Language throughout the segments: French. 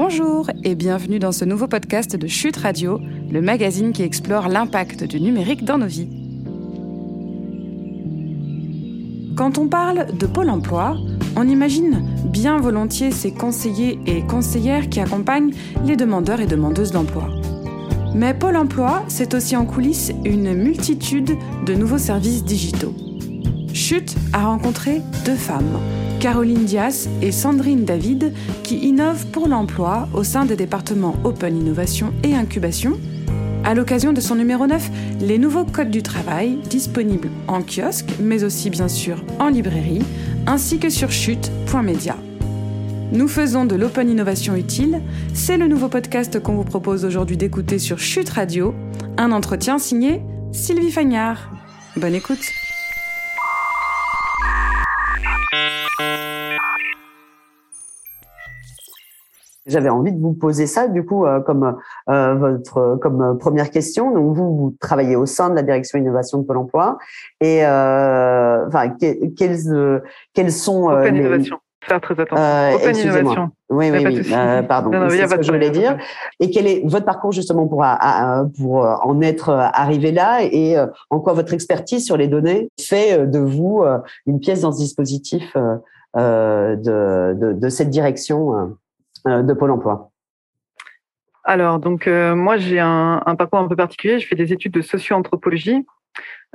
Bonjour et bienvenue dans ce nouveau podcast de Chute Radio, le magazine qui explore l'impact du numérique dans nos vies. Quand on parle de Pôle Emploi, on imagine bien volontiers ces conseillers et conseillères qui accompagnent les demandeurs et demandeuses d'emploi. Mais Pôle Emploi, c'est aussi en coulisses une multitude de nouveaux services digitaux. Chute a rencontré deux femmes, Caroline Dias et Sandrine David, qui innovent pour l'emploi au sein des départements Open Innovation et Incubation. À l'occasion de son numéro 9, les nouveaux codes du travail, disponibles en kiosque, mais aussi bien sûr en librairie, ainsi que sur chute.media. Nous faisons de l'open innovation utile, c'est le nouveau podcast qu'on vous propose aujourd'hui d'écouter sur Chute Radio, un entretien signé Sylvie Fagnard. Bonne écoute. J'avais envie de vous poser ça, du coup, euh, comme euh, votre comme euh, première question. Donc, vous, vous travaillez au sein de la direction innovation de Pôle Emploi, et euh, enfin, quelles quelles sont Open les... innovation. Faire très attention. Open innovation. Oui, oui, oui. pardon. c'est ce que je voulais dire. Et quel est votre parcours justement pour pour en être arrivé là, et en quoi votre expertise sur les données fait de vous une pièce dans ce dispositif de, de, de cette direction euh, de Pôle emploi Alors, donc, euh, moi, j'ai un, un, parcours un peu particulier. Je fais des études de socio-anthropologie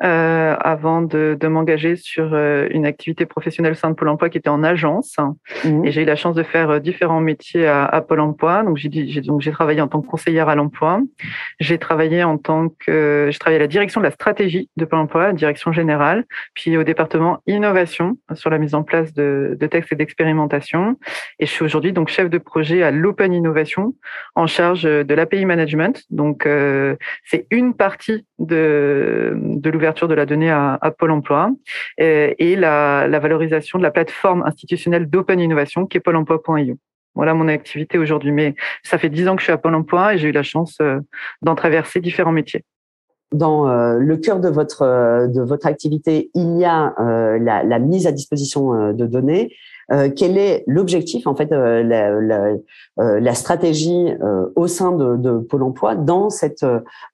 euh, avant de, de m'engager sur euh, une activité professionnelle au sein de Pôle Emploi qui était en agence. Mmh. Et j'ai eu la chance de faire euh, différents métiers à, à Pôle Emploi. Donc j'ai donc j'ai travaillé en tant que conseillère à l'emploi. J'ai travaillé en tant que j'ai travaillé à la direction de la stratégie de Pôle Emploi, la direction générale, puis au département innovation sur la mise en place de, de textes et d'expérimentation. Et je suis aujourd'hui donc chef de projet à l'Open Innovation en charge de l'API management. Donc euh, c'est une partie de de l'ouverture de la donnée à, Pôle Emploi et, et la, valorisation de la plateforme institutionnelle d'open innovation qui est pôle emploi.io. Voilà mon activité aujourd'hui. Mais ça fait dix ans que je suis à Pôle Emploi et j'ai eu la chance euh, d'en traverser différents métiers dans euh, le cœur de votre euh, de votre activité, il y a la, mise à disposition de données. Euh, quel est l'objectif, en fait, euh, la, la, euh, la, stratégie au sein de, de, Pôle Emploi dans cette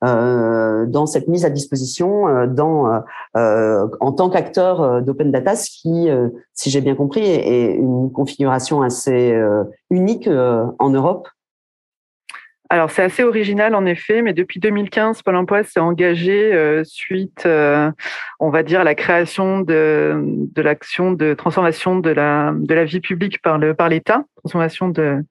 dans cette mise à disposition, dans en tant qu'acteur d'open data, ce qui, si j'ai bien compris, est une configuration assez unique en Europe alors c'est assez original en effet, mais depuis 2015, Pôle Emploi s'est engagé euh, suite, euh, on va dire, à la création de, de l'action de transformation de la de la vie publique par le par l'État, transformation de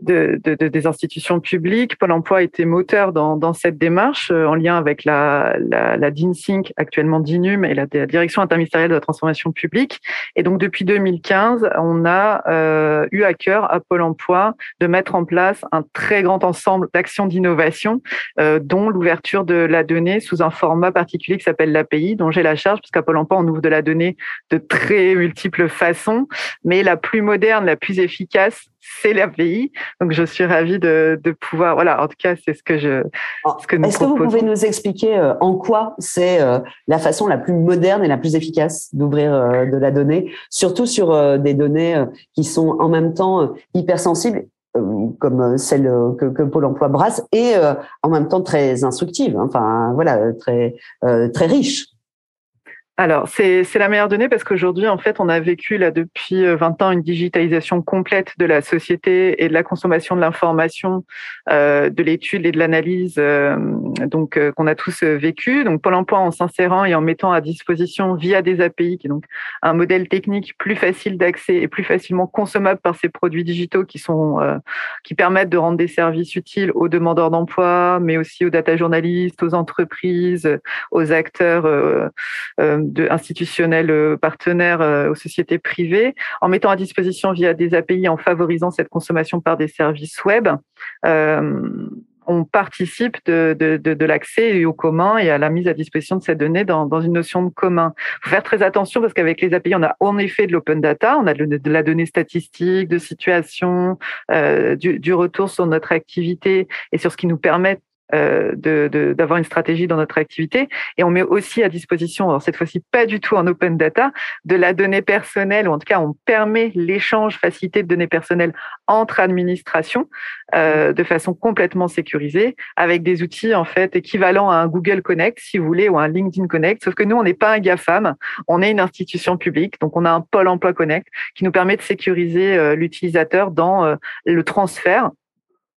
de, de, des institutions publiques. Pôle emploi a été moteur dans, dans cette démarche euh, en lien avec la, la, la DINSYNC, actuellement DINUM, et la, Direction interministérielle de la transformation publique. Et donc depuis 2015, on a euh, eu à cœur à Pôle emploi de mettre en place un très grand ensemble d'actions d'innovation, euh, dont l'ouverture de la donnée sous un format particulier qui s'appelle l'API, dont j'ai la charge, puisqu'à Pôle emploi, on ouvre de la donnée de très multiples façons, mais la plus moderne, la plus efficace, c'est l'API. Donc, je suis ravie de, de, pouvoir. Voilà, en tout cas, c'est ce que je. Ce que Est-ce que vous pouvez nous expliquer euh, en quoi c'est euh, la façon la plus moderne et la plus efficace d'ouvrir euh, de la donnée, surtout sur des données qui sont en même temps hypersensibles comme celle que, que, Pôle Emploi brasse et en même temps très instructives. Hein, enfin, voilà, très très riches alors, c'est la meilleure donnée parce qu'aujourd'hui, en fait, on a vécu là depuis 20 euh, ans une digitalisation complète de la société et de la consommation de l'information, euh, de l'étude et de l'analyse, euh, donc qu'on a tous vécu. Donc, Pôle Emploi, en s'insérant et en mettant à disposition via des API, qui est donc un modèle technique plus facile d'accès et plus facilement consommable par ces produits digitaux qui sont qui permettent de rendre des services utiles aux demandeurs d'emploi, mais aussi aux data journalistes, aux entreprises, aux acteurs de institutionnels euh, partenaires euh, aux sociétés privées, en mettant à disposition via des API, en favorisant cette consommation par des services web. Euh, on participe de, de, de, l'accès au commun et à la mise à disposition de ces données dans, une notion de commun. Il faut faire très attention parce qu'avec les API, on a en effet de l'open data, on a de, la donnée statistique, de situation, du, retour sur notre activité et sur ce qui nous permet euh, d'avoir une stratégie dans notre activité. Et on met aussi à disposition, cette fois-ci pas du tout en open data, de la donnée personnelle, ou en tout cas on permet l'échange facilité de données personnelles entre administrations euh, de façon complètement sécurisée, avec des outils en fait équivalents à un Google Connect, si vous voulez, ou un LinkedIn Connect. Sauf que nous, on n'est pas un GAFAM, on est une institution publique, donc on a un pôle emploi Connect qui nous permet de sécuriser euh, l'utilisateur dans le transfert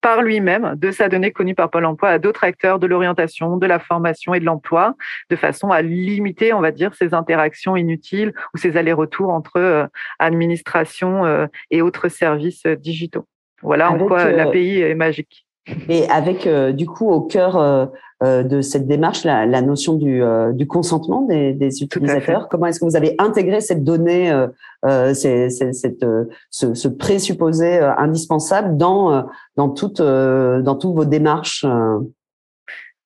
par lui-même de sa donnée connue par Pôle emploi à d'autres acteurs de l'orientation, de la formation et de l'emploi, de façon à limiter, on va dire, ces interactions inutiles ou ces allers-retours entre euh, administration euh, et autres services euh, digitaux. Voilà en quoi l'API est magique. Et avec du coup au cœur de cette démarche la, notion du, consentement des, utilisateurs. Comment est-ce que vous avez intégré cette donnée, cette, ce, ce, présupposé indispensable dans dans toutes dans toutes vos démarches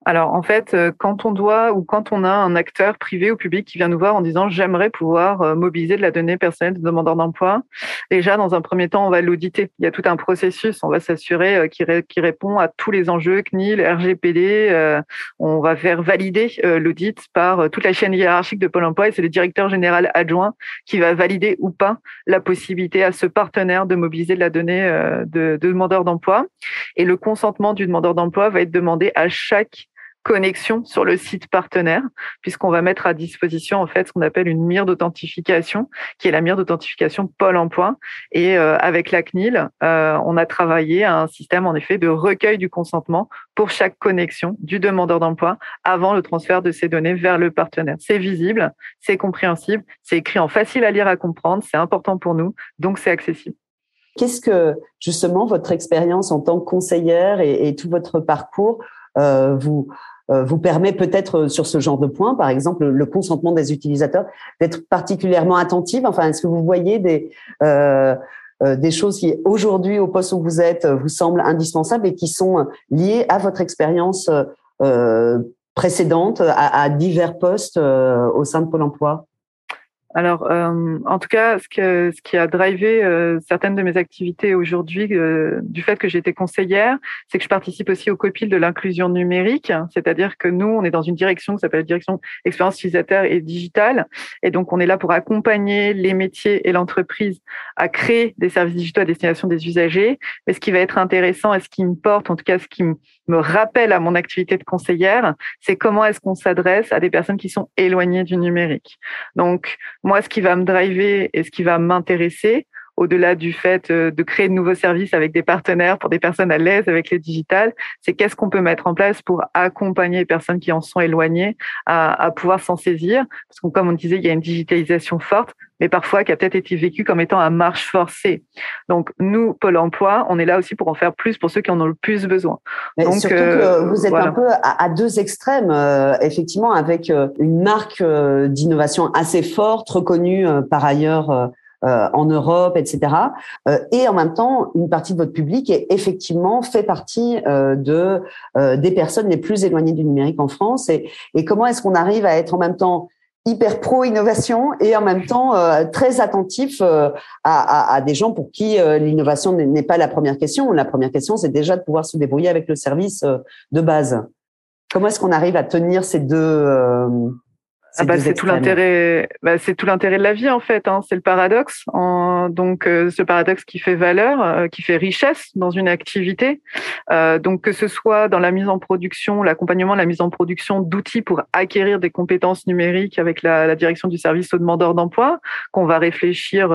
alors en fait, euh, quand on doit ou quand on a un acteur privé ou public qui vient nous voir en disant j'aimerais pouvoir euh, mobiliser de la donnée personnelle de demandeur d'emploi, déjà dans un premier temps on va l'auditer. Il y a tout un processus, on va s'assurer euh, qu'il répond à tous les enjeux CNIL, RGPD. On va faire valider l'audit par toute la chaîne hiérarchique de Pôle Emploi et c'est le directeur général adjoint qui va valider ou pas la possibilité à ce partenaire de mobiliser de la donnée de, de demandeur d'emploi. Et le consentement du demandeur d'emploi va être demandé à chaque connexion sur le site partenaire, puisqu'on va mettre à disposition en fait ce qu'on appelle une mire d'authentification, qui est la mire d'authentification Pôle Emploi. Et euh, avec la CNIL, euh, on a travaillé à un système en effet de recueil du consentement pour chaque connexion du demandeur d'emploi avant le transfert de ces données vers le partenaire. C'est visible, c'est compréhensible, c'est écrit en facile à lire à comprendre, c'est important pour nous, donc c'est accessible. Qu'est-ce que justement votre expérience en tant que conseillère et, tout votre parcours euh, vous vous permet peut-être euh, sur ce genre de points, par exemple le consentement des utilisateurs, d'être particulièrement attentive. Enfin, est-ce que vous voyez des euh, des choses qui aujourd'hui au poste où vous êtes vous semblent indispensables et qui sont liées à votre expérience euh, précédente à, à, divers postes au sein de Pôle Emploi? Alors, euh, en tout cas, ce, que, ce qui a drivé euh, certaines de mes activités aujourd'hui, euh, du fait que j'étais conseillère, c'est que je participe aussi au COPIL de l'inclusion numérique, c'est-à-dire que nous, on est dans une direction qui s'appelle direction expérience utilisateur et digitale, et donc on est là pour accompagner les métiers et l'entreprise à créer des services digitaux à destination des usagers. Mais ce qui va être intéressant et ce qui me porte, en tout cas, ce qui me rappelle à mon activité de conseillère, c'est comment est-ce qu'on s'adresse à des personnes qui sont éloignées du numérique. Donc moi, ce qui va me driver et ce qui va m'intéresser, au-delà du fait euh, de créer de nouveaux services avec des partenaires pour des personnes à l'aise avec les digitales, c'est qu'est-ce qu'on peut mettre en place pour accompagner les personnes qui en sont éloignées à, pouvoir s'en saisir? Parce que comme on disait, il y a une digitalisation forte, mais parfois qui a peut-être été vécue comme étant à marche forcée. Donc nous, Pôle Emploi, on est là aussi pour en faire plus pour ceux qui en ont le plus besoin. Donc, surtout que euh, vous êtes un peu à, deux extrêmes, euh, effectivement, avec une marque d'innovation assez forte, reconnue par ailleurs euh, en Europe, etc. Euh, et en même temps, une partie de votre public est effectivement fait partie euh, de des personnes les plus éloignées du numérique en France. Et, et comment est-ce qu'on arrive à être en même temps hyper pro innovation et en même temps très attentif à, à, à, des gens pour qui l'innovation n'est pas la première question. La première question, c'est déjà de pouvoir se débrouiller avec le service de base. Comment est-ce qu'on arrive à tenir ces deux ah bah, c'est tout l'intérêt. Bah, c'est tout l'intérêt de la vie en fait. Hein. C'est le paradoxe. En, donc euh, ce paradoxe qui fait valeur, euh, qui fait richesse dans une activité. Euh, donc que ce soit dans la mise en production, l'accompagnement, la mise en production d'outils pour acquérir des compétences numériques avec la, la direction du service aux demandeurs d'emploi, qu'on va réfléchir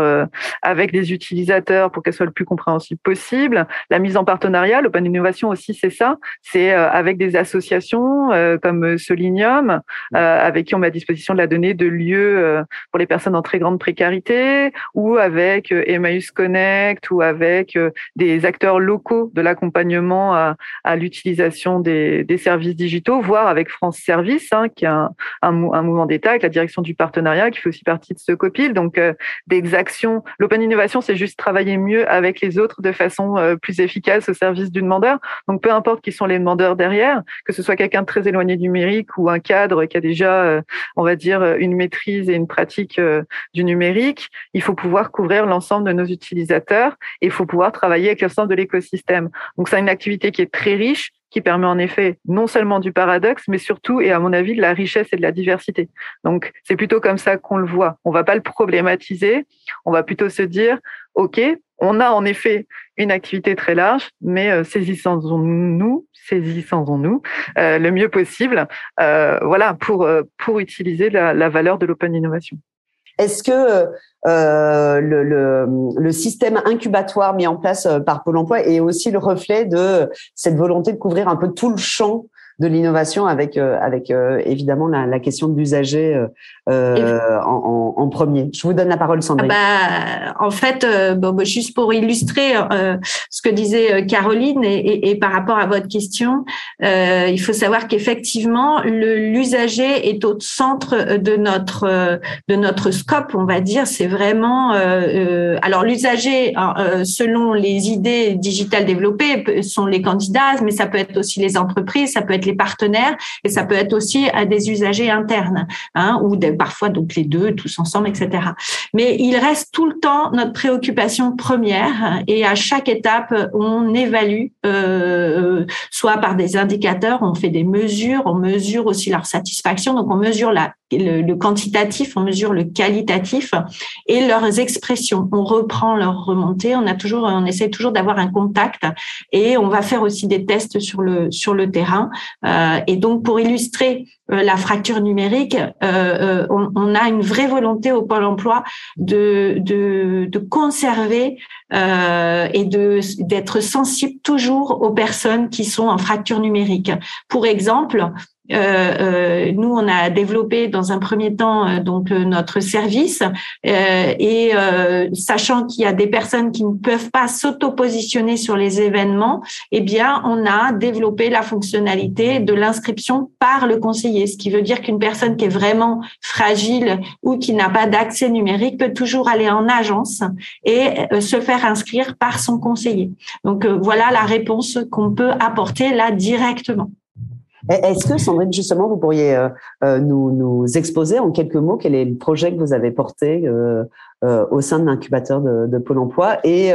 avec des utilisateurs pour qu'elle soit le plus compréhensible possible. La mise en partenariat, l'open innovation aussi, c'est ça. C'est avec des associations comme Solinium, avec qui on m'a de la donnée de lieux euh, pour les personnes en très grande précarité, ou avec euh, Emmaüs Connect, ou avec euh, des acteurs locaux de l'accompagnement à, l'utilisation des, services digitaux, voire avec France Service, hein, qui est un, un, mouvement d'État avec la direction du partenariat, qui fait aussi partie de ce COPIL. Donc, des actions. L'open innovation, c'est juste travailler mieux avec les autres de façon plus efficace au service du demandeur. Donc, peu importe qui sont les demandeurs derrière, que ce soit quelqu'un de très éloigné du numérique ou un cadre qui a déjà on va dire, une maîtrise et une pratique euh, du numérique, il faut pouvoir couvrir l'ensemble de nos utilisateurs et il faut pouvoir travailler avec l'ensemble de l'écosystème. Donc, c'est une activité qui est très riche, qui permet en effet non seulement du paradoxe, mais surtout, et à mon avis, de la richesse et de la diversité. Donc, c'est plutôt comme ça qu'on le voit. On va pas le problématiser, on va plutôt se dire, OK, on a en effet une activité très large, mais euh, saisissons-nous, saisissons-nous euh, le mieux possible, euh, voilà, pour pour utiliser la, la valeur de l'open innovation. Est-ce que euh, le, le, le, système incubatoire mis en place par Pôle Emploi est aussi le reflet de cette volonté de couvrir un peu tout le champ de l'innovation avec euh, avec euh, évidemment la, la, question de l'usager euh, en, en, premier. Je vous donne la parole, Sandrine. Ah bah, en fait, bon, bah, juste pour illustrer ce que disait Caroline et, et, et, par rapport à votre question, il faut savoir qu'effectivement, l'usager est au centre de notre de notre scope, on va dire. C'est vraiment alors l'usager, selon les idées digitales développées, sont les candidats, mais ça peut être aussi les entreprises, ça peut être les partenaires et ça peut être aussi à des usagers internes hein, ou parfois donc les deux tous ensemble, etc. Mais il reste tout le temps notre préoccupation première et à chaque étape on évalue euh, soit par des indicateurs, on fait des mesures, on mesure aussi leur satisfaction, donc on mesure la le, quantitatif, on mesure le qualitatif et leurs expressions. On reprend leurs remontées, on a toujours, on essaie toujours d'avoir un contact et on va faire aussi des tests sur le sur le terrain. Euh, et donc pour illustrer euh, la fracture numérique, euh, on, a une vraie volonté au Pôle Emploi de de, de conserver et d'être sensible toujours aux personnes qui sont en fracture numérique. Pour exemple, euh, euh, nous, on a développé dans un premier temps euh, donc notre service et sachant qu'il y a des personnes qui ne peuvent pas s'auto-positionner sur les événements, eh bien, on a développé la fonctionnalité de l'inscription par le conseiller, ce qui veut dire qu'une personne qui est vraiment fragile ou qui n'a pas d'accès numérique peut toujours aller en agence et se faire inscrire par son conseiller. Donc voilà la réponse qu'on peut apporter là directement. Est-ce que, Sandrine, justement, vous pourriez euh, euh, nous, nous, exposer en quelques mots quel est le projet que vous avez porté euh, au sein de l'incubateur de, de, Pôle emploi et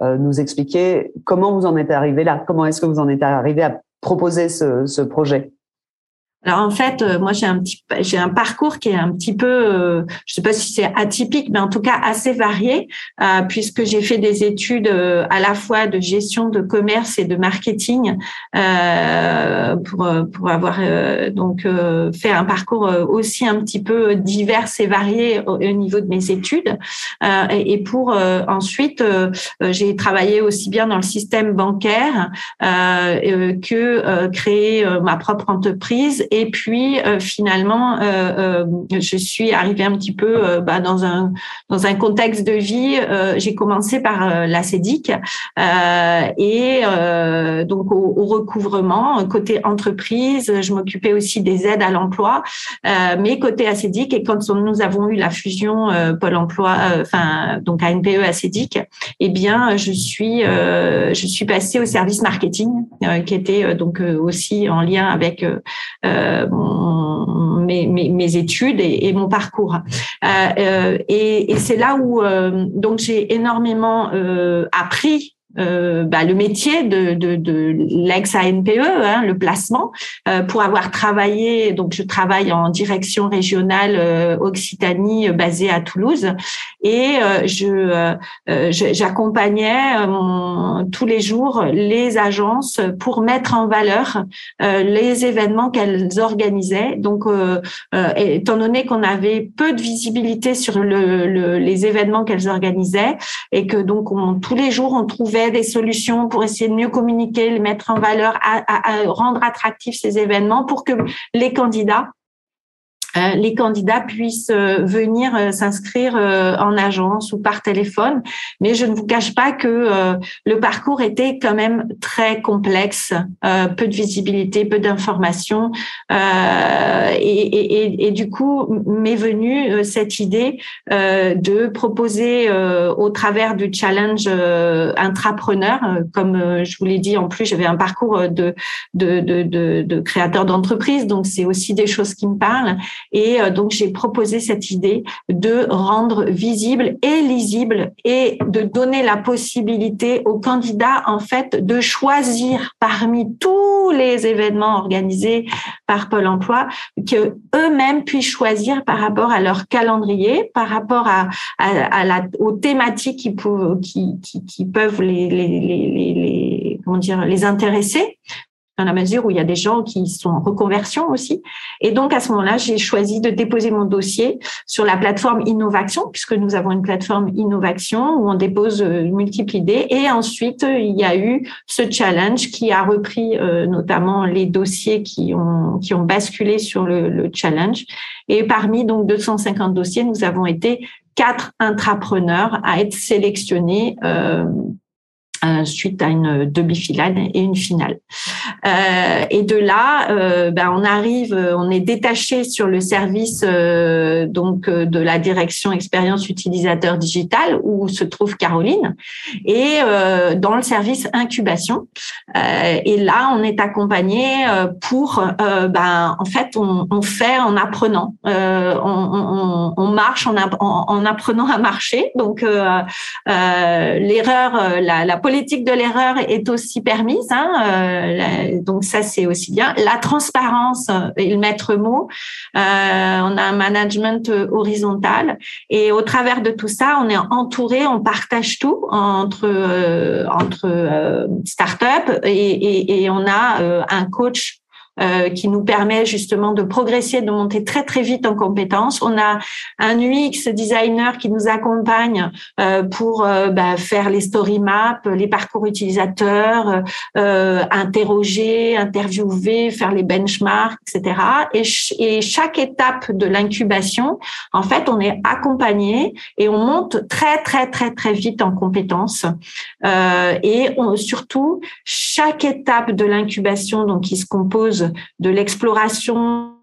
nous expliquer comment vous en êtes arrivé là? Comment est-ce que vous en êtes arrivé à proposer ce, ce projet? Alors en fait, euh, moi j'ai un petit, j'ai un parcours qui est un petit peu, euh, je sais pas si c'est atypique, mais en tout cas assez varié, euh, puisque j'ai fait des études à la fois de gestion de commerce et de marketing pour pour avoir donc fait un parcours aussi un petit peu divers et varié au, niveau de mes études, et, pour ensuite j'ai travaillé aussi bien dans le système bancaire que créer ma propre entreprise et puis euh, finalement, euh, euh, je suis arrivée un petit peu bah, dans un dans un contexte de vie. j'ai commencé par la CEDIC et donc au, recouvrement côté entreprise. Je m'occupais aussi des aides à l'emploi, mais côté ACEDIC et quand nous avons eu la fusion Pôle Emploi, enfin donc ANPE ACEDIC, eh bien je suis je suis passée au service marketing qui était donc aussi en lien avec euh, mes, mes, études et, mon parcours. Euh, euh, et, et c'est là où donc j'ai énormément appris euh, bah, le métier de, de, de l'ex-ANPE, hein, le placement, euh, pour avoir travaillé, donc je travaille en direction régionale euh, Occitanie basée à Toulouse, et je j'accompagnais tous les jours les agences pour mettre en valeur les événements qu'elles organisaient. Donc, étant donné qu'on avait peu de visibilité sur le, le, les événements qu'elles organisaient, et que donc on, tous les jours on trouvait des solutions pour essayer de mieux communiquer, les mettre en valeur, à rendre attractifs ces événements pour que les candidats euh, les candidats puissent euh, venir euh, s'inscrire en agence ou par téléphone. Mais je ne vous cache pas que le parcours était quand même très complexe, peu de visibilité, peu d'informations. Et, du coup, m'est venue cette idée de proposer au travers du challenge intrapreneur, comme je vous l'ai dit, en plus j'avais un parcours de, de, de créateur d'entreprise, donc c'est aussi des choses qui me parlent Et donc, j'ai proposé cette idée de rendre visible et lisible et de donner la possibilité aux candidats, en fait, de choisir parmi tous les événements organisés par Pôle emploi, que eux-mêmes puissent choisir par rapport à leur calendrier, par rapport à, à, la, aux thématiques qui, peuvent, qui, qui, les, les, les, les, comment dire, les intéresser dans la mesure où il y a des gens qui sont en reconversion aussi. Et donc, à ce moment-là, j'ai choisi de déposer mon dossier sur la plateforme Innovation, puisque nous avons une plateforme Innovation où on dépose euh, multiples idées. Et ensuite, il y a eu ce challenge qui a repris euh, notamment les dossiers qui ont, qui ont basculé sur le, le challenge. Et parmi donc 250 dossiers, nous avons été quatre intrapreneurs à être sélectionnés euh, euh, suite à une demi-finale et une finale. Euh, et de là, euh, ben, on arrive, on est détaché sur le service donc de la direction expérience utilisateur digital où se trouve Caroline et dans le service incubation. et là, on est accompagné pour, ben, en fait, on, fait en apprenant, on, marche en, en, apprenant à marcher. Donc l'erreur, la, la politique de l'erreur est aussi permise. Hein, euh, donc ça, c'est aussi bien. La transparence est le maître mot. Euh, on a un management horizontal et au travers de tout ça, on est entouré, on partage tout entre euh, entre startups et, et, et on a un coach euh, qui nous permet justement de progresser, de monter très très vite en compétences. On a un UX designer qui nous accompagne euh, pour euh, bah, faire les story maps, les parcours utilisateurs, interroger, interviewer, faire les benchmarks, etc. Et, chaque étape de l'incubation, en fait, on est accompagné et on monte très très très très vite en compétences. et on, surtout, chaque étape de l'incubation, donc qui se compose de l'exploration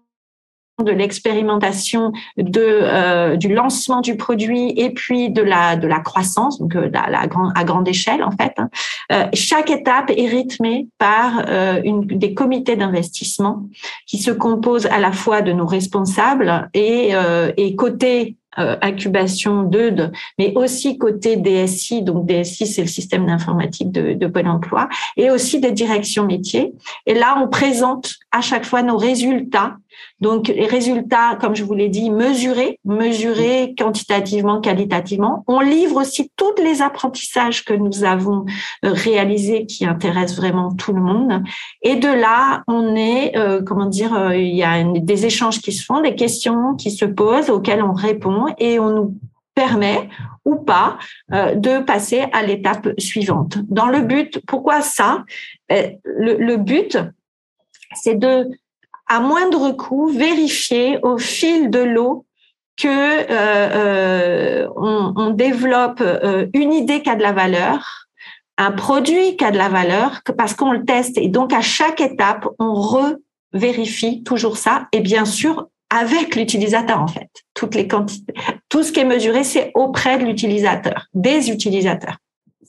de l'expérimentation, de euh, du lancement du produit et puis de la de la croissance, donc euh, à grande échelle en fait. Hein. Euh, chaque étape est rythmée par une, des comités d'investissement qui se composent à la fois de nos responsables et et côté euh, incubation d'EUD, mais aussi côté DSI, donc DSI c'est le système d'informatique de, de Pôle emploi, et aussi des directions métiers. Et là, on présente à chaque fois nos résultats. Donc les résultats, comme je vous l'ai dit, mesurés, mesurés quantitativement, qualitativement. On livre aussi tous les apprentissages que nous avons euh, réalisés qui intéressent vraiment tout le monde. Et de là, on est, euh, comment dire, il y a des échanges qui se font, des questions qui se posent auxquelles on répond et on nous permet ou pas euh, de passer à l'étape suivante. Dans le but, pourquoi ça? Euh, le, but, c'est de, à moindre coût, vérifier au fil de l'eau que euh, on, développe une idée qui a de la valeur, un produit qui a de la valeur, parce qu'on le teste et donc à chaque étape, on revérifie toujours ça et bien sûr avec l'utilisateur en fait. Toutes les quantités, tout ce qui est mesuré, c'est auprès de l'utilisateur, des utilisateurs.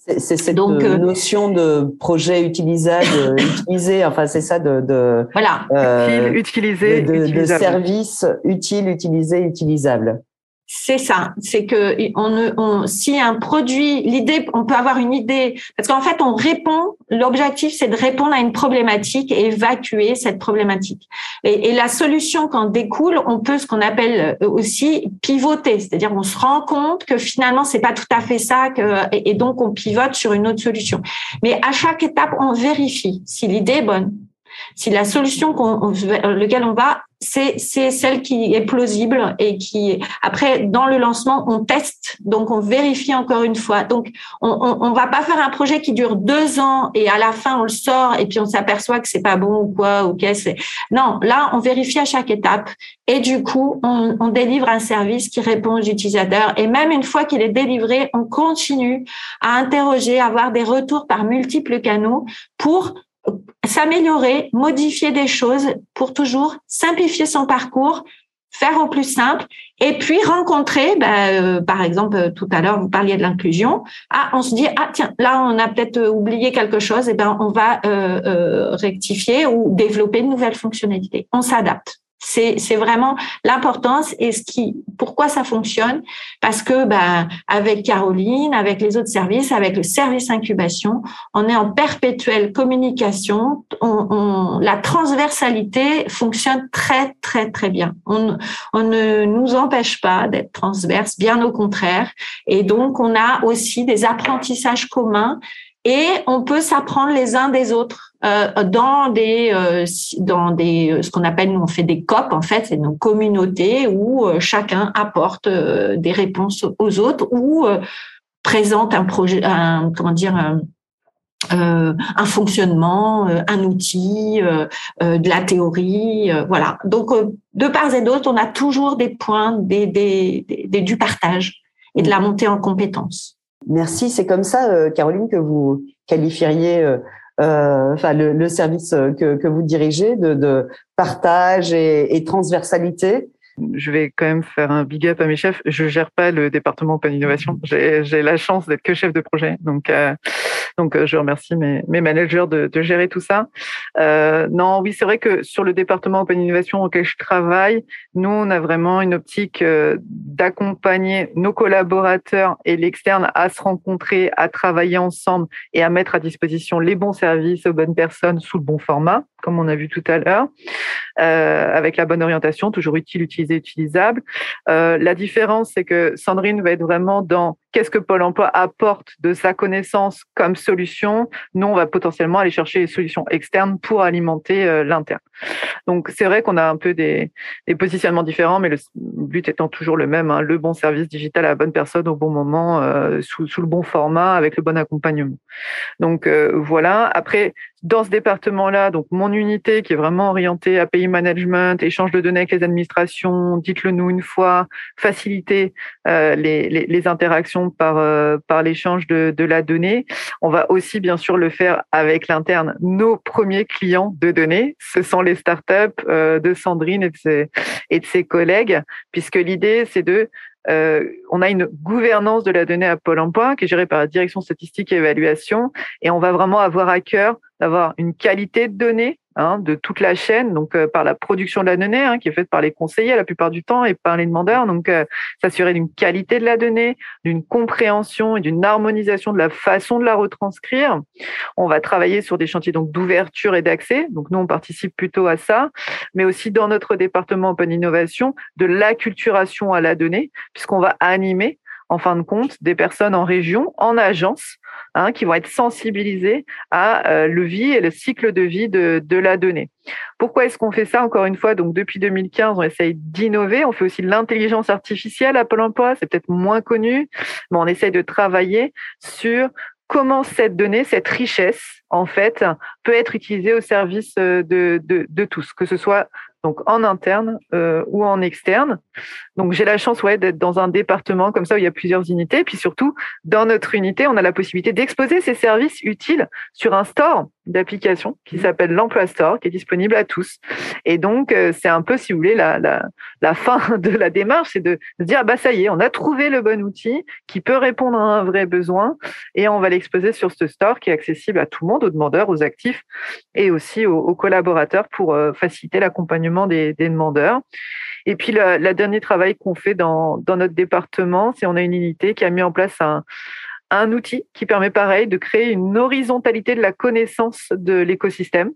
C'est cette Donc, euh, notion de projet utilisable, utilisé, enfin c'est ça de, de voilà, euh, utiliser, de, de service utile, utilisé, utilisable. C'est ça, c'est que on, on, si un produit, l'idée, on peut avoir une idée, parce qu'en fait, on répond. L'objectif, c'est de répondre à une problématique et évacuer cette problématique. Et, la solution qu'en découle, on peut ce qu'on appelle euh, aussi pivoter, c'est-à-dire on se rend compte que finalement c'est pas tout à fait ça, et donc on pivote sur une autre solution. Mais à chaque étape, on vérifie si l'idée est bonne, si la solution qu'on, lequel on va c'est c'est celle qui est plausible et qui après dans le lancement on teste donc on vérifie encore une fois. Donc on, on, on va pas faire un projet qui dure deux ans et à la fin on le sort et puis on s'aperçoit que c'est pas bon ou quoi ou qu'est-ce non là on vérifie à chaque étape et du coup on, on délivre un service qui répond aux utilisateurs et même une fois qu'il est délivré on continue à interroger avoir des retours par multiples canaux pour s'améliorer, modifier des choses pour toujours simplifier son parcours, faire au plus simple et puis rencontrer, ben, euh, par exemple, euh, tout à l'heure, vous parliez de l'inclusion. Ah, on se dit, ah tiens, là, on a peut-être oublié quelque chose, et ben on va euh, rectifier ou développer de nouvelles fonctionnalités. On s'adapte. C'est, vraiment l'importance et ce qui, pourquoi ça fonctionne Parce que, ben, avec Caroline, avec les autres services, avec le service incubation, on est en perpétuelle communication. On, la transversalité fonctionne très, très, très bien. On, on ne nous empêche pas d'être transverse, bien au contraire. Et donc, on a aussi des apprentissages communs et on peut s'apprendre les uns des autres euh, dans des euh, dans des euh, ce qu'on appelle nous on fait des COP en fait c'est nos communautés où chacun apporte des réponses aux autres ou présente un projet un comment dire un, un fonctionnement, un outil, de la théorie, voilà. Donc de part et d'autre, on a toujours des points, des, des, des, du partage et de la montée en compétences. Merci. C'est comme ça, Caroline, que vous qualifieriez euh, enfin le, le, service que, que vous dirigez de, de partage et, et transversalité je vais quand même faire un big up à mes chefs. Je gère pas le département Open Innovation. J'ai la chance d'être que chef de projet. Donc, euh, donc euh, je remercie mes, managers de, de, gérer tout ça. Euh, non, oui, c'est vrai que sur le département Open Innovation auquel je travaille, nous, on a vraiment une optique euh, d'accompagner nos collaborateurs et l'externe à se rencontrer, à travailler ensemble et à mettre à disposition les bons services aux bonnes personnes sous le bon format comme on a vu tout à l'heure, euh, avec la bonne orientation, toujours utile, utilisé, utilisable. Euh, la différence, c'est que Sandrine va être vraiment dans qu'est-ce que Pôle Emploi apporte de sa connaissance comme solution. Nous, on va potentiellement aller chercher des solutions externes pour alimenter euh, l'interne. Donc, c'est vrai qu'on a un peu des, positionnements différents, mais le but étant toujours le même, hein, le bon service digital à la bonne personne au bon moment, sous, le bon format, avec le bon accompagnement. Donc, voilà. Après, dans ce département-là, donc mon unité qui est vraiment orientée API management, échange de données avec les administrations, dites-le nous une fois, faciliter euh, les, les, les, interactions par euh, par l'échange de, de, la donnée. On va aussi bien sûr le faire avec l'interne. Nos premiers clients de données, ce sont les startups euh, de Sandrine et de ses, et de ses collègues, puisque l'idée c'est de euh, on a une gouvernance de la donnée à Pôle Emploi qui est gérée par la direction statistique et évaluation, et on va vraiment avoir à cœur d'avoir une qualité de données hein, de toute la chaîne, donc euh, par la production de la donnée hein, qui est faite par les conseillers la plupart du temps et par les demandeurs, donc euh, s'assurer d'une qualité de la donnée, d'une compréhension et d'une harmonisation de la façon de la retranscrire. On va travailler sur des chantiers donc d'ouverture et d'accès, donc nous on participe plutôt à ça, mais aussi dans notre département Open Innovation de l'acculturation à la donnée, puisqu'on va animer en fin de compte des personnes en région, en agence, Hein, qui vont être sensibilisés à euh, le vie et le cycle de vie de, de la donnée. Pourquoi est-ce qu'on fait ça Encore une fois, donc depuis 2015, on essaye d'innover. On fait aussi de l'intelligence artificielle à Pôle Emploi. C'est peut-être moins connu, mais on essaye de travailler sur comment cette donnée, cette richesse, en fait, peut être utilisée au service euh, de, de, de tous, que ce soit donc en interne euh, ou en externe. Donc j'ai la chance ouais, d'être dans un département comme ça où il y a plusieurs unités. Puis surtout, dans notre unité, on a la possibilité d'exposer ces services utiles sur un store d'application qui mmh. s'appelle l'Emploi Store, qui est disponible à tous. Et donc, euh, c'est un peu, si vous voulez, la, la, la fin de la démarche, c'est de se dire, bah ça y est, on a trouvé le bon outil qui peut répondre à un vrai besoin et on va l'exposer sur ce store qui est accessible à tout le monde, aux demandeurs, aux actifs et aussi aux, aux collaborateurs pour euh, faciliter l'accompagnement des, des, demandeurs. Et puis, le, le dernier travail qu'on fait dans, dans notre département, c'est on a une unité qui a mis en place un un outil qui permet pareil de créer une horizontalité de la connaissance de l'écosystème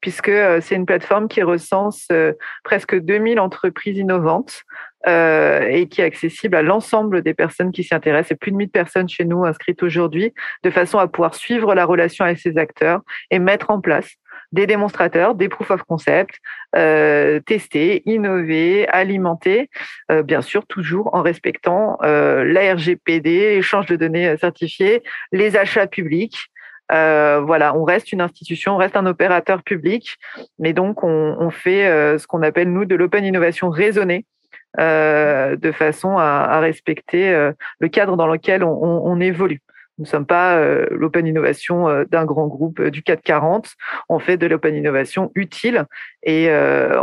puisque euh, c'est une plateforme qui recense euh, presque 2000 entreprises innovantes euh, et qui est accessible à l'ensemble des personnes qui s'y intéressent. Et plus de 1000 personnes chez nous inscrites aujourd'hui, de façon à pouvoir suivre la relation avec ces acteurs et mettre en place des démonstrateurs, des proof of concept, euh, tester, innover, alimenter, euh, bien sûr toujours en respectant euh, la RGPD, échange de données certifiées, les achats publics. Voilà, on reste une institution, on reste un opérateur public, mais donc on, fait ce qu'on appelle nous de l'open innovation raisonnée. de façon à, respecter le cadre dans lequel on évolue. Nous ne sommes pas euh, l'open innovation euh, d'un grand groupe euh, du 440. On fait de l'open innovation utile et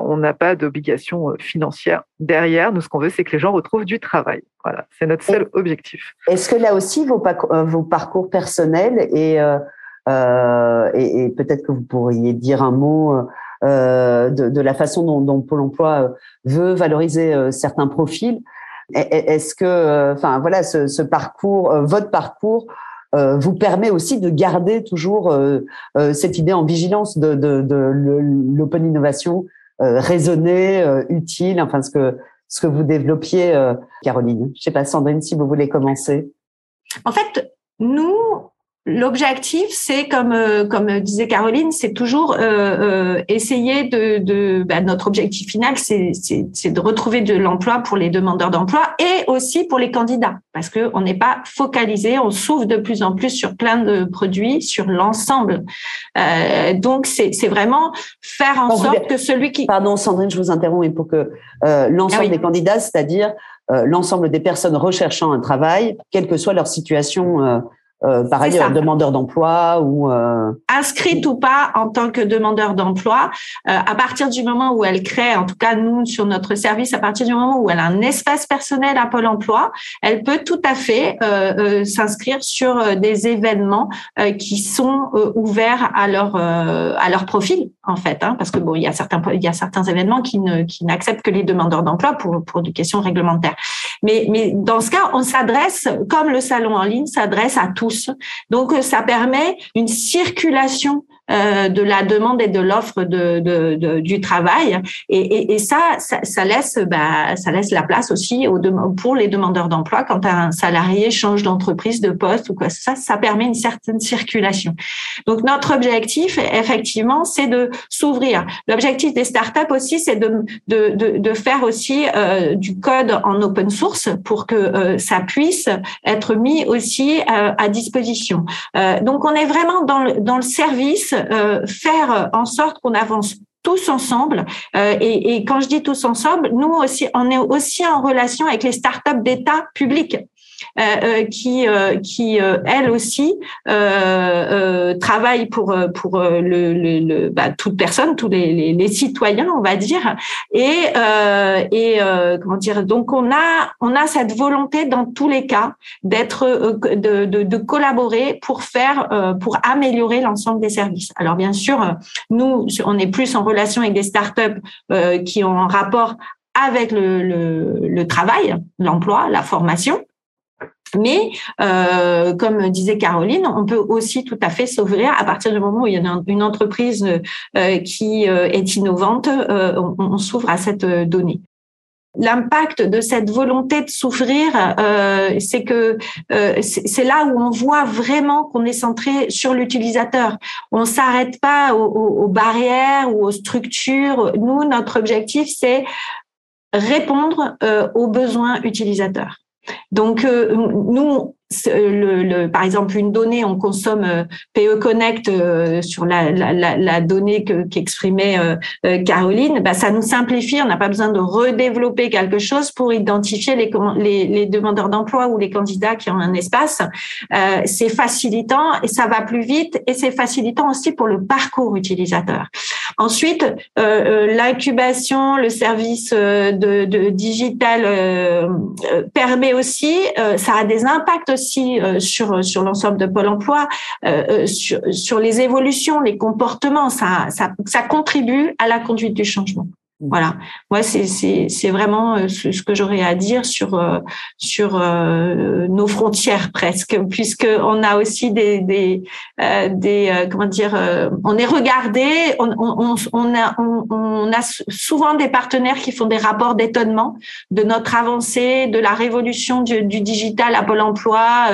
on n'a pas d'obligation financière derrière. Nous, ce qu'on veut, c'est que les gens retrouvent du travail. Voilà, c'est notre seul objectif. Est-ce que là aussi, vos, vos parcours personnels et, et, et peut-être que vous pourriez dire un mot de, de, la façon dont, dont Pôle Emploi veut valoriser certains profils. Est-ce que, enfin voilà, ce, ce parcours, votre parcours vous permet aussi de garder toujours cette idée en vigilance de, de, de l'open innovation raisonnée, utile, enfin ce que ce que vous développiez, Caroline. Je sais pas, Sandrine, si vous voulez commencer. En fait, nous, L'objectif, c'est comme euh, comme disait Caroline, c'est toujours euh, euh, essayer de, de bah, notre objectif final, c'est de retrouver de l'emploi pour les demandeurs d'emploi et aussi pour les candidats, parce que on n'est pas focalisé, on s'ouvre de plus en plus sur plein de produits, sur l'ensemble. Euh, donc c'est vraiment faire en sorte que celui qui pardon Sandrine, je vous interromps, mais pour que l'ensemble ah des candidats, c'est-à-dire l'ensemble des personnes recherchant un travail, quelle que soit leur situation euh, par ailleurs demandeur d'emploi ou euh... inscrite ou pas en tant que demandeur d'emploi euh, à partir du moment où elle crée en tout cas nous sur notre service à partir du moment où elle a un espace personnel à Pôle Emploi elle peut tout à fait euh, euh s'inscrire sur des événements qui sont ouverts à leur à leur profil en fait hein, parce que bon il y a certains événements qui n'acceptent que les demandeurs d'emploi pour des questions réglementaires. Mais dans ce cas on s'adresse comme le salon en ligne s'adresse à tous. Donc, ça permet une circulation euh, de la demande et de l'offre de, de, du travail. Et, et, et ça, ça, ça, laisse, bah, ça laisse la place aussi aux pour les demandeurs d'emploi quand un salarié change d'entreprise, de poste ou quoi. Ça, ça permet une certaine circulation. Donc notre objectif, effectivement, c'est de s'ouvrir. L'objectif des startups aussi, c'est de, de, de, de, faire aussi euh, du code en open source pour que euh, ça puisse être mis aussi euh, à disposition. donc on est vraiment dans le, dans le service euh, faire en sorte qu'on avance tous ensemble. Euh, et, et, quand je dis tous ensemble, nous aussi, on est aussi en relation avec les startups d'État publics. Euh, euh, qui, euh, qui elle aussi travaille pour pour le, le, bah, toute personne, tous les, les, citoyens, on va dire. Et et comment dire Donc on a on a cette volonté dans tous les cas d'être de, de, de, collaborer pour faire pour améliorer l'ensemble des services. Alors bien sûr, nous on est plus en relation avec des startups qui ont un rapport avec le, le, le travail, l'emploi, la formation. Mais euh, comme disait Caroline, on peut aussi tout à fait s'ouvrir à partir du moment où il y a une entreprise euh, qui euh, est innovante, euh, on, s'ouvre à cette donnée l'impact de cette volonté de s'ouvrir, euh, c'est que euh, c'est là où on voit vraiment qu'on est centré sur l'utilisateur. On s'arrête pas aux, aux, barrières ou aux structures. Nous, notre objectif, c'est répondre euh, aux besoins utilisateurs. Donc, euh, nous, le, par exemple, une donnée, on consomme euh, PE Connect euh, sur la, donnée qu'exprimait euh, Caroline, bah, ça nous simplifie. On n'a pas besoin de redévelopper quelque chose pour identifier les, demandeurs d'emploi ou les candidats qui ont un espace. c'est facilitant et ça va plus vite et c'est facilitant aussi pour le parcours utilisateur. Ensuite, l'incubation, le service de digital permet aussi, ça a des impacts aussi euh, sur l'ensemble de Pôle Emploi, euh, euh, sur, les évolutions, les comportements. Ça contribue à la conduite du changement. Voilà, moi c'est vraiment euh, ce, que j'aurais à dire sur euh, sur euh, nos frontières presque, puisque on a aussi des des comment dire, on est regardé, on on on a on, a souvent des partenaires qui font des rapports d'étonnement de notre avancée, de la révolution du, du digital à Pôle Emploi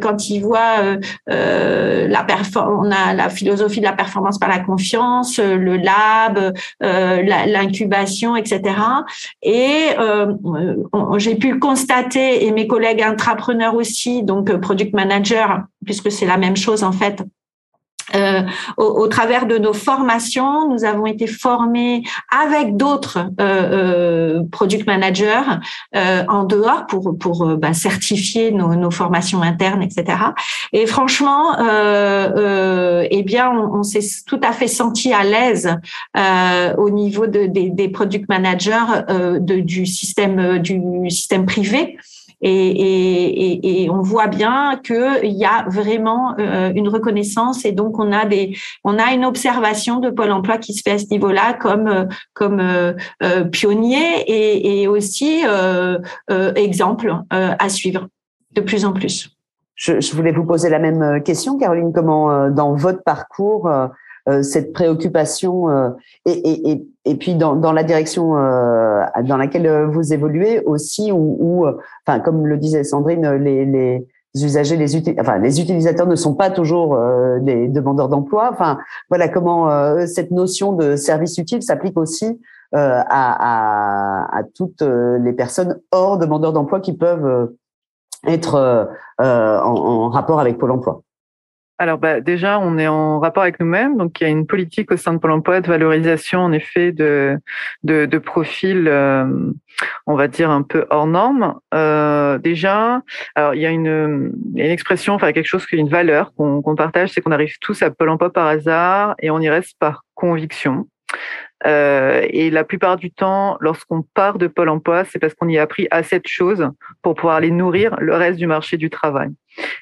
quand ils voient la on a la philosophie de la performance par la confiance, le lab, l'incubation etc. Et euh, j'ai pu constater, et mes collègues intrapreneurs aussi, donc euh, product manager, puisque c'est la même chose en fait, euh, au, travers de nos formations, nous avons été formés avec d'autres euh, euh product managers euh, en dehors pour pour euh, bah, certifier nos, nos, formations internes, etc. Et franchement, eh bien, on, on s'est tout à fait senti à l'aise au niveau de, des, des product managers de, du système du système privé et, et, on voit bien qu'il y a vraiment une reconnaissance et donc on a des, on a une observation de Pôle Emploi qui se fait à ce niveau-là comme comme pionnier et, et aussi exemple à suivre de plus en plus. Je, je, voulais vous poser la même question, Caroline. Comment, dans votre parcours, euh, cette préoccupation euh, et, et, et, puis dans, dans la direction euh, dans laquelle vous évoluez aussi, où, enfin comme le disait Sandrine, les, les usagers, les, enfin, les utilisateurs ne sont pas toujours des demandeurs d'emploi. Enfin, voilà comment cette notion de service utile s'applique aussi à, à, à, toutes les personnes hors demandeurs d'emploi qui peuvent être en, en, rapport avec Pôle Emploi alors bah, déjà, on est en rapport avec nous-mêmes, donc il y a une politique au sein de Pôle Emploi de valorisation en effet de de, profils, euh, on va dire un peu hors normes. Euh, déjà, alors il y a une, une expression, enfin quelque chose qui une valeur qu'on partage, c'est qu'on arrive tous à Pôle Emploi par hasard et on y reste par conviction. Euh, et la plupart du temps, lorsqu'on part de Pôle Emploi, c'est parce qu'on y a appris assez de choses pour pouvoir aller nourrir le reste du marché du travail.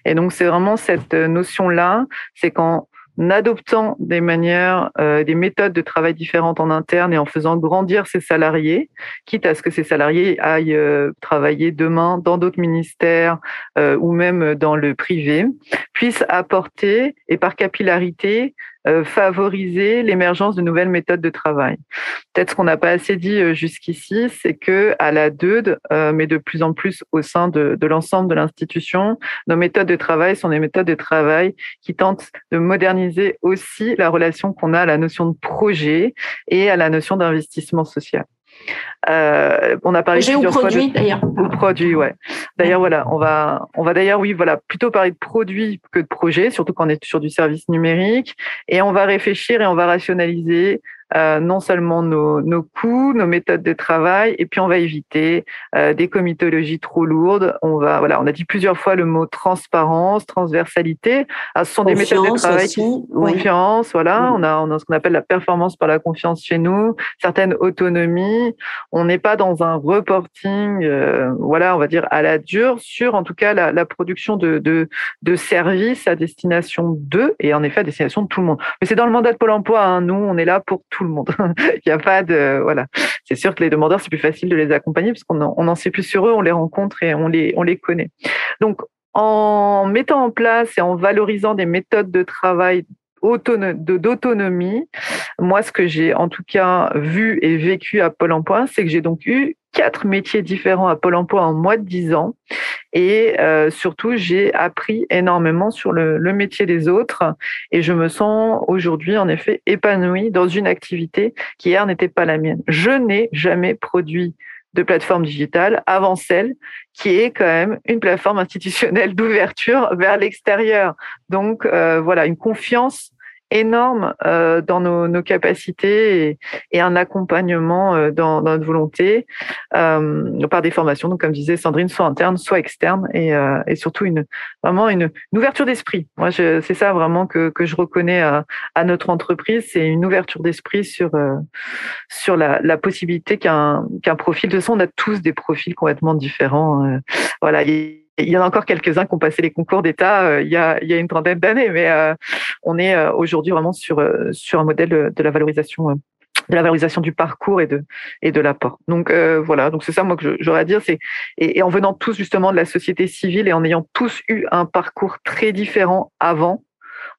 Et donc, c'est vraiment cette notion-là, c'est qu'en adoptant des manières, euh, des méthodes de travail différentes en interne et en faisant grandir ses salariés, quitte à ce que ces salariés aillent euh, travailler demain dans d'autres ministères ou même dans le privé, puissent apporter et par capillarité euh, favoriser l'émergence de nouvelles méthodes de travail. Peut-être ce qu'on n'a pas assez dit euh, jusqu'ici, c'est que à la DEUD, euh, mais de plus en plus au sein de l'ensemble de l'institution, nos méthodes de travail sont des méthodes de travail qui tentent de moderniser aussi la relation qu'on a à la notion de projet et à la notion d'investissement social. Euh, on a parlé de produit d'ailleurs. Produit, ouais. D'ailleurs, voilà, on va, on va d'ailleurs, oui, voilà, plutôt parler de produit que de projet, surtout quand on est sur du service numérique, et on va réfléchir et on va rationaliser euh, non seulement nos, nos coûts, nos méthodes de travail, et puis on va éviter euh, des comitologies trop lourdes. On va, voilà, on a dit plusieurs fois le mot transparence, transversalité. Ah, ce sont des méthodes de travail aussi, confiance. Voilà, on a, on a ce qu'on appelle la performance par la confiance chez nous, certaines autonomies. On n'est pas dans un reporting, euh, voilà, on va dire à la dure sur, en tout cas, la, la production de, de, de services à destination d'eux et en effet à destination de tout le monde. Mais c'est dans le mandat de Pôle Emploi. Hein. Nous, on est là pour tout le monde. Il n'y a pas de voilà. C'est sûr que les demandeurs, c'est plus facile de les accompagner parce qu'on en, on en sait plus sur eux, on les rencontre et on les on les connaît. Donc en mettant en place et en valorisant des méthodes de travail d'autonomie. Moi, ce que j'ai en tout cas vu et vécu à Pôle Emploi, c'est que j'ai donc eu quatre métiers différents à Pôle Emploi en moins de dix ans. Et euh, surtout, j'ai appris énormément sur le, le, métier des autres. Et je me sens aujourd'hui, en effet, épanouie dans une activité qui hier n'était pas la mienne. Je n'ai jamais produit de plateforme digitale avant celle qui est quand même une plateforme institutionnelle d'ouverture vers l'extérieur. Donc euh, voilà, une confiance énorme euh, dans nos, nos capacités et, et, un accompagnement euh, dans, dans, notre volonté euh, par des formations, donc comme disait Sandrine, soit interne, soit externe, et, euh, et surtout une vraiment une, une ouverture d'esprit. Moi, c'est ça vraiment que, que je reconnais à, à notre entreprise, c'est une ouverture d'esprit sur euh, sur la, la possibilité qu'un qu'un profil de son, on a tous des profils complètement différents. Euh, voilà. Il y en a encore quelques-uns qui ont passé les concours d'État euh, il, y a, il y a une trentaine d'années, mais euh, on est euh, aujourd'hui vraiment sur, sur un modèle de la valorisation de la valorisation du parcours et de et de l'apport. Donc voilà, donc c'est ça moi que j'aurais à dire, c'est et, et, en venant tous justement de la société civile et en ayant tous eu un parcours très différent avant,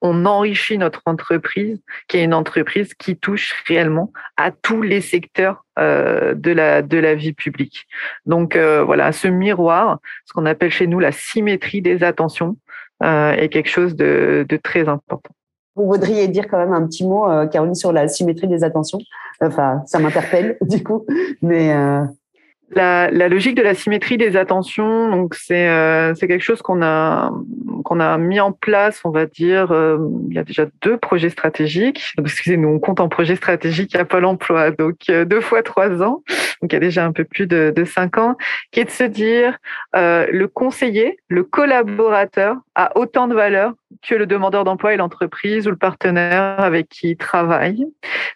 on enrichit notre entreprise, qui est une entreprise qui touche réellement à tous les secteurs euh, de la de la vie publique. Donc euh, voilà, ce miroir, ce qu'on appelle chez nous la symétrie des attentions, euh, est quelque chose de, de très important. Vous voudriez dire quand même un petit mot, Caroline, sur la symétrie des attentions? Enfin, ça m'interpelle du coup, mais la, la, logique de la symétrie des attentions, donc c'est euh, quelque chose qu'on a qu'on a mis en place, on va dire. Euh, il y a déjà deux projets stratégiques. Excusez-nous, on compte en projet stratégique à Pôle Emploi, donc euh, deux fois trois ans. Donc il y a déjà un peu plus de, de cinq ans, qui est de se dire le conseiller, le collaborateur a autant de valeur que le demandeur d'emploi et l'entreprise ou le partenaire avec qui il travaille.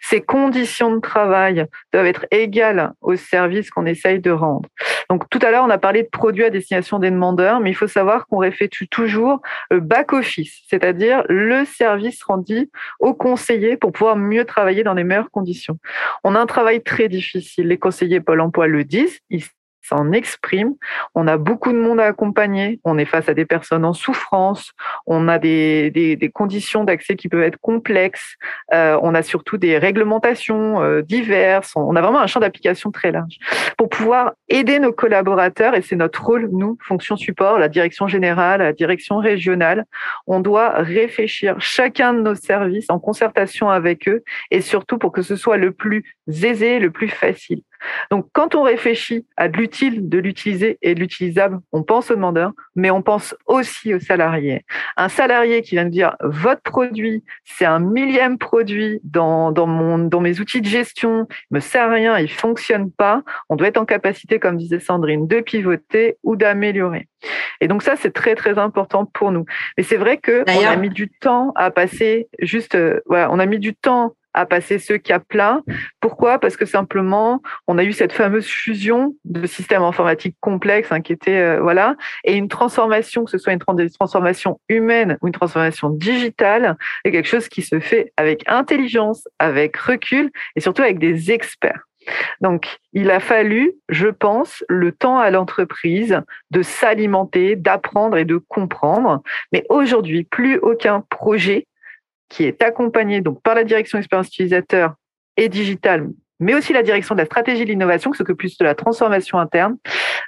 Ses conditions de travail doivent être égales au service qu'on essaye de rendre. Donc tout à l'heure, on a parlé de produits à destination des demandeurs, mais il faut savoir qu'on réfléchit toujours le back-office, c'est-à-dire le service rendu aux conseillers pour pouvoir mieux travailler dans les meilleures conditions. On a un travail très difficile. Les conseillers Pôle emploi le disent, s'en exprime. On a beaucoup de monde à accompagner. On est face à des personnes en souffrance. On a des, conditions d'accès qui peuvent être complexes. Euh, on a surtout des réglementations euh, diverses. On a vraiment un champ d'application très large. Pour pouvoir aider nos collaborateurs, et c'est notre rôle, nous, fonction support, la direction générale, la direction régionale, on doit réfléchir chacun de nos services en concertation avec eux et surtout pour que ce soit le plus aisé, le plus facile. Donc, quand on réfléchit à de l'utile, de l'utiliser et de l'utilisable, on pense au demandeur, mais on pense aussi au salarié. Un salarié qui vient de dire votre produit, c'est un millième produit dans, dans, mon, dans mes outils de gestion, il me sert à rien, il fonctionne pas. On doit être en capacité, comme disait Sandrine, de pivoter ou d'améliorer. Et donc ça, c'est très très important pour nous. Mais c'est vrai que on a mis du temps à passer juste, euh, voilà, on a mis du temps à passer ce cap-là. Pourquoi? Parce que simplement, on a eu cette fameuse fusion de systèmes informatiques complexes hein, qui était euh, voilà, et une transformation, que ce soit une transformation humaine ou une transformation digitale, est quelque chose qui se fait avec intelligence, avec recul et surtout avec des experts. Donc, il a fallu, je pense, le temps à l'entreprise de s'alimenter, d'apprendre et de comprendre. Mais aujourd'hui, plus aucun projet qui est accompagné donc par la direction expérience utilisateur et digitale, mais aussi la direction de la stratégie de l'innovation, qui s'occupe plus de la transformation interne,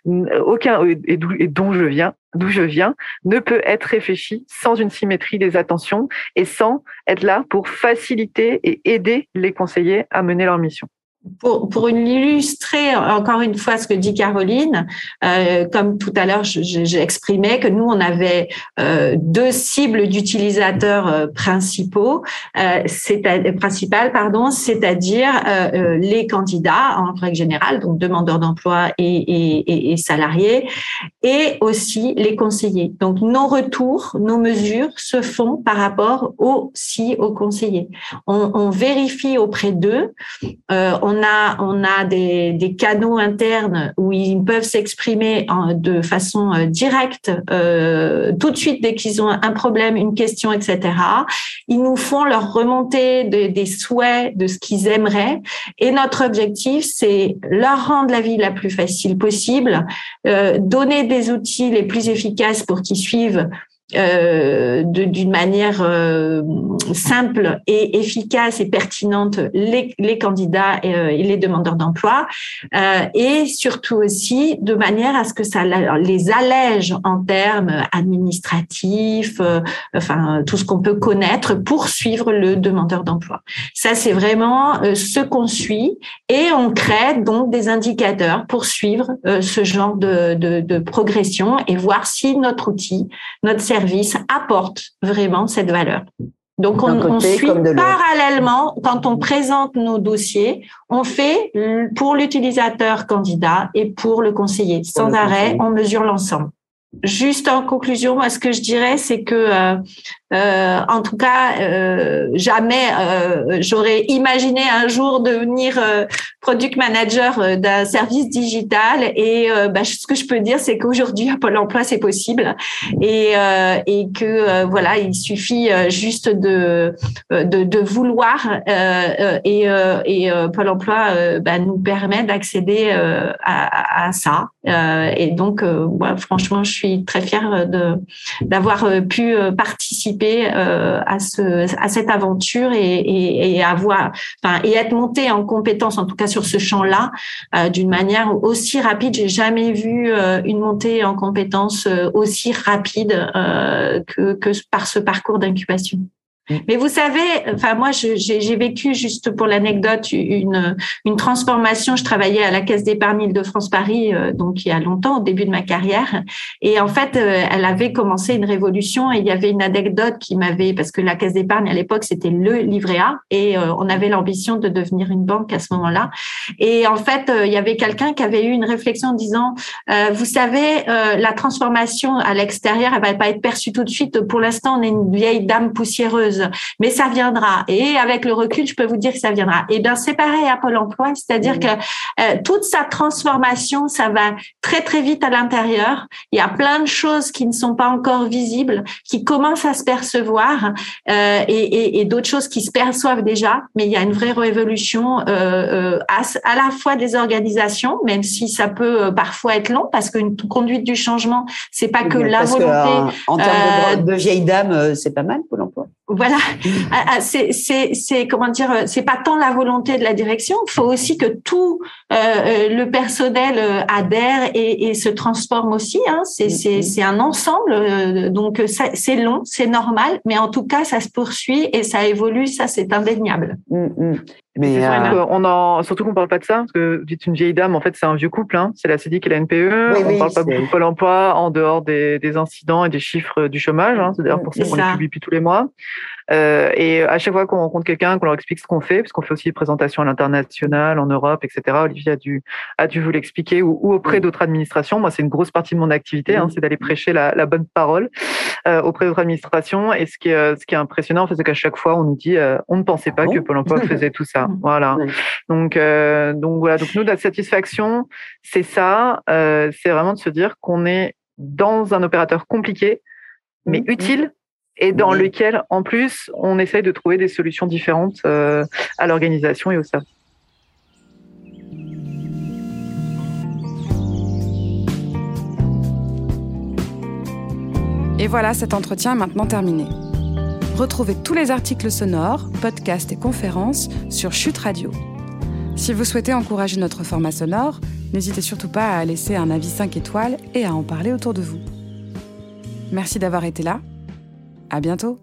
aucun et dont je viens, d'où je viens, ne peut être réfléchi sans une symétrie des attentions et sans être là pour faciliter et aider les conseillers à mener leur mission pour, illustrer encore une fois ce que dit Caroline, euh, comme tout à l'heure j'ai exprimé que nous on avait euh, deux cibles d'utilisateurs euh, principaux, principales c'est-à-dire les candidats en règle générale, donc demandeurs d'emploi et, salariés, et aussi les conseillers. Donc nos retours, nos mesures se font par rapport aussi aux conseillers. On, vérifie auprès d'eux. On a, on a des, des canaux internes où ils peuvent s'exprimer de façon euh, directe euh, tout de suite dès qu'ils ont un problème, une question, etc. Ils nous font leur remontée des souhaits de ce qu'ils aimeraient. Et notre objectif, c'est leur rendre la vie la plus facile possible, euh, donner des outils les plus efficaces pour qu'ils suivent euh, d'une manière euh, simple et efficace et pertinente les, candidats et, euh, et, les demandeurs d'emploi et surtout aussi de manière à ce que ça les allège en termes administratifs, enfin tout ce qu'on peut connaître pour suivre le demandeur d'emploi. Ça c'est vraiment ce qu'on suit et on crée donc des indicateurs pour suivre ce genre de, de, de progression et voir si notre outil, notre service service apporte vraiment cette valeur. Donc, on, on suit parallèlement, quand on présente nos dossiers, on fait pour l'utilisateur candidat et pour le conseiller. Sans arrêt, on mesure l'ensemble. Juste en conclusion, moi, ce que je dirais, c'est que euh, euh, en tout cas, euh, jamais j'aurais imaginé un jour devenir product manager d'un service digital. Et bah, ce que je peux dire, c'est qu'aujourd'hui à Pôle Emploi, c'est possible, et, et que voilà, il suffit juste de de, vouloir. et, et Pôle Emploi bah, nous permet d'accéder à, ça. Et donc, moi, franchement, je suis très fière d'avoir pu participer euh, à, ce, à cette aventure et, et, avoir, enfin, et être monté en compétence, en tout cas sur ce champ-là, euh, d'une manière aussi rapide. J'ai jamais vu euh, une montée en compétence aussi rapide que par ce parcours d'incubation. Mm. Mais vous savez, enfin moi, j'ai vécu juste pour l'anecdote une, une transformation. Je travaillais à la Caisse d'épargne Île-de-France Paris, euh, donc il y a longtemps, au début de ma carrière, et en fait, euh, elle avait commencé une révolution. Et il y avait une anecdote qui m'avait, parce que la Caisse d'épargne à l'époque c'était le livret A, et euh, on avait l'ambition de devenir une banque à ce moment-là. Et en fait, il y avait quelqu'un qui avait eu une réflexion en disant, vous savez, la transformation à l'extérieur, elle va pas être perçue tout de suite. Pour l'instant, on est une vieille dame poussiéreuse mais ça viendra. Et avec le recul, je peux vous dire que ça viendra. Et bien, c'est pareil à Pôle Emploi, c'est-à-dire mmh. que euh, toute sa transformation, ça va très très vite à l'intérieur. Il y a plein de choses qui ne sont pas encore visibles, qui commencent à se percevoir, euh, et, d'autres choses qui se perçoivent déjà. Mais il y a une vraie révolution euh, à, à, la fois des organisations, même si ça peut parfois être long, parce qu'une conduite du changement, c'est pas que la volonté. en, termes de, de vieille dame, c'est pas mal Pôle Emploi. Voilà, ah, ah, c'est c'est comment dire, c'est pas tant la volonté de la direction, il faut aussi que tout euh, euh, le personnel euh, adhère et, et, se transforme aussi. Hein. C'est c'est c'est un ensemble, donc c'est long, c'est normal, mais en tout cas ça se poursuit et ça évolue, ça c'est indéniable. Mm, mm. Mais euh... on en, surtout qu'on parle pas de ça, parce que vous dites une vieille dame, en fait, c'est un vieux couple, hein. c'est la CDIC et la NPE. on parle pas beaucoup de Pôle emploi en dehors des, des, incidents et des chiffres du chomage. Hein. C'est d'ailleurs pour ça qu'on les publie depuis tous les mois. Euh, et à chaque fois qu'on rencontre quelqu'un, qu'on leur explique ce qu'on fait, parce qu'on fait aussi des présentations à l'international, en Europe, etc. Olivier a dû, a dû vous l'expliquer, ou, ou, auprès d'autres administrations. Moi, c'est une grosse partie de mon activité, hein, c'est d'aller prêcher la, la, bonne parole euh, auprès d'autres administrations. Et ce qui est, ce qui est impressionnant, c'est qu'à chaque fois, on nous dit, euh, on ne pensait pas ah que Pôle emploi faisait tout ça. Voilà. Donc, euh, donc voilà. Donc nous, notre satisfaction, c'est ça. Euh, c'est vraiment de se dire qu'on est dans un opérateur compliqué, mais mmh. utile et dans lequel, en plus, on essaye de trouver des solutions différentes euh, à l'organisation et au service. Et voilà, cet entretien est maintenant terminé. Retrouvez tous les articles sonores, podcasts et conférences sur Chute Radio. Si vous souhaitez encourager notre format sonore, n'hésitez surtout pas à laisser un avis 5 étoiles et à en parler autour de vous. Merci d'avoir été là. À bientôt.